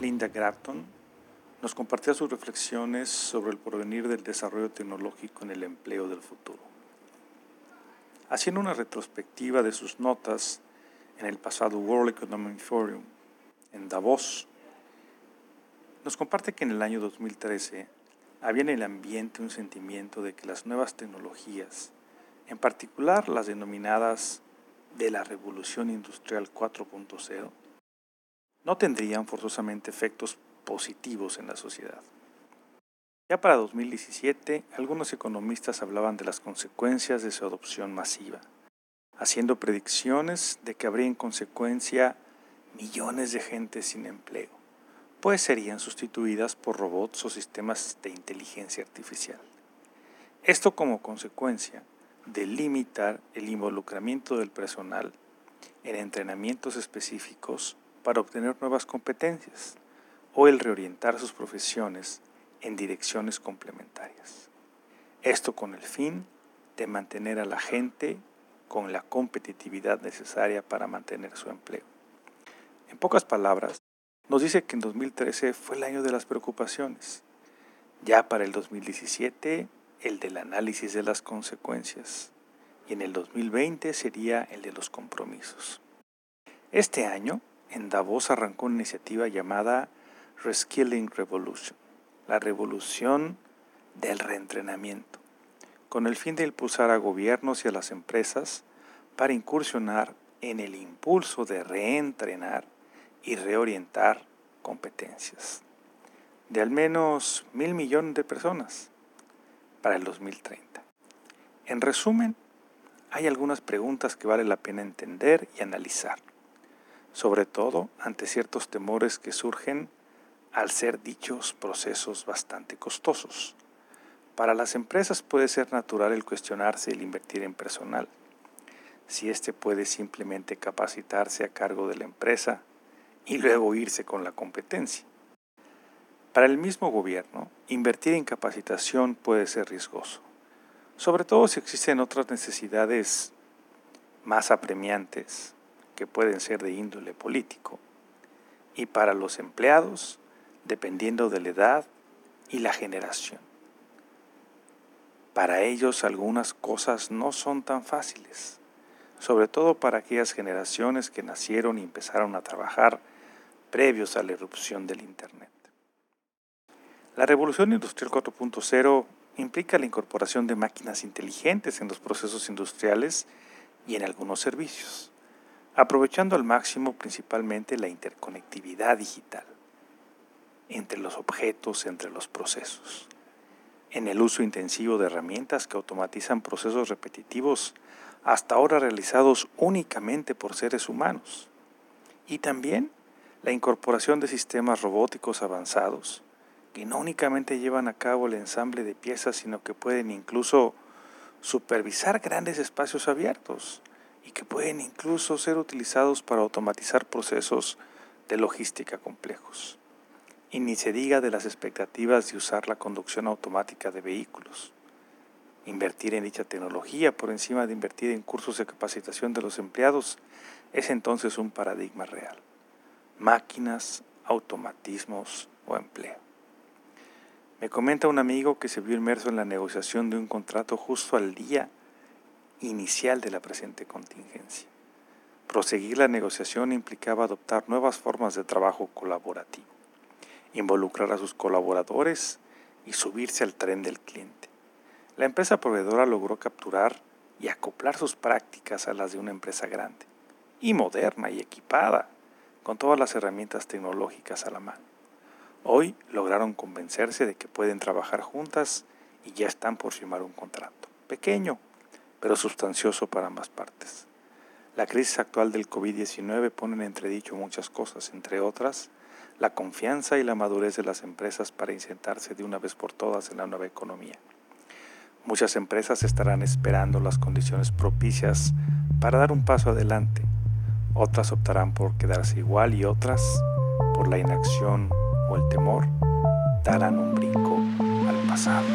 Linda Gratton nos compartía sus reflexiones sobre el porvenir del desarrollo tecnológico en el empleo del futuro. Haciendo una retrospectiva de sus notas en el pasado World Economic Forum en Davos, nos comparte que en el año 2013 había en el ambiente un sentimiento de que las nuevas tecnologías, en particular las denominadas de la revolución industrial 4.0, no tendrían forzosamente efectos positivos en la sociedad. Ya para 2017, algunos economistas hablaban de las consecuencias de su adopción masiva, haciendo predicciones de que habría en consecuencia millones de gente sin empleo, pues serían sustituidas por robots o sistemas de inteligencia artificial. Esto como consecuencia de limitar el involucramiento del personal en entrenamientos específicos para obtener nuevas competencias o el reorientar sus profesiones en direcciones complementarias. Esto con el fin de mantener a la gente con la competitividad necesaria para mantener su empleo. En pocas palabras, nos dice que en 2013 fue el año de las preocupaciones. Ya para el 2017, el del análisis de las consecuencias. Y en el 2020 sería el de los compromisos. Este año, en Davos arrancó una iniciativa llamada Reskilling Revolution la revolución del reentrenamiento, con el fin de impulsar a gobiernos y a las empresas para incursionar en el impulso de reentrenar y reorientar competencias de al menos mil millones de personas para el 2030. En resumen, hay algunas preguntas que vale la pena entender y analizar, sobre todo ante ciertos temores que surgen al ser dichos procesos bastante costosos. Para las empresas puede ser natural el cuestionarse el invertir en personal, si éste puede simplemente capacitarse a cargo de la empresa y luego irse con la competencia. Para el mismo gobierno, invertir en capacitación puede ser riesgoso, sobre todo si existen otras necesidades más apremiantes que pueden ser de índole político. Y para los empleados, dependiendo de la edad y la generación. Para ellos algunas cosas no son tan fáciles, sobre todo para aquellas generaciones que nacieron y empezaron a trabajar previos a la erupción del Internet. La revolución industrial 4.0 implica la incorporación de máquinas inteligentes en los procesos industriales y en algunos servicios, aprovechando al máximo principalmente la interconectividad digital entre los objetos, entre los procesos. En el uso intensivo de herramientas que automatizan procesos repetitivos hasta ahora realizados únicamente por seres humanos. Y también la incorporación de sistemas robóticos avanzados que no únicamente llevan a cabo el ensamble de piezas, sino que pueden incluso supervisar grandes espacios abiertos y que pueden incluso ser utilizados para automatizar procesos de logística complejos. Y ni se diga de las expectativas de usar la conducción automática de vehículos. Invertir en dicha tecnología por encima de invertir en cursos de capacitación de los empleados es entonces un paradigma real. Máquinas, automatismos o empleo. Me comenta un amigo que se vio inmerso en la negociación de un contrato justo al día inicial de la presente contingencia. Proseguir la negociación implicaba adoptar nuevas formas de trabajo colaborativo involucrar a sus colaboradores y subirse al tren del cliente. La empresa proveedora logró capturar y acoplar sus prácticas a las de una empresa grande y moderna y equipada, con todas las herramientas tecnológicas a la mano. Hoy lograron convencerse de que pueden trabajar juntas y ya están por firmar un contrato, pequeño, pero sustancioso para ambas partes. La crisis actual del COVID-19 pone en entredicho muchas cosas, entre otras, la confianza y la madurez de las empresas para insertarse de una vez por todas en la nueva economía. Muchas empresas estarán esperando las condiciones propicias para dar un paso adelante. Otras optarán por quedarse igual y otras, por la inacción o el temor, darán un brinco al pasado.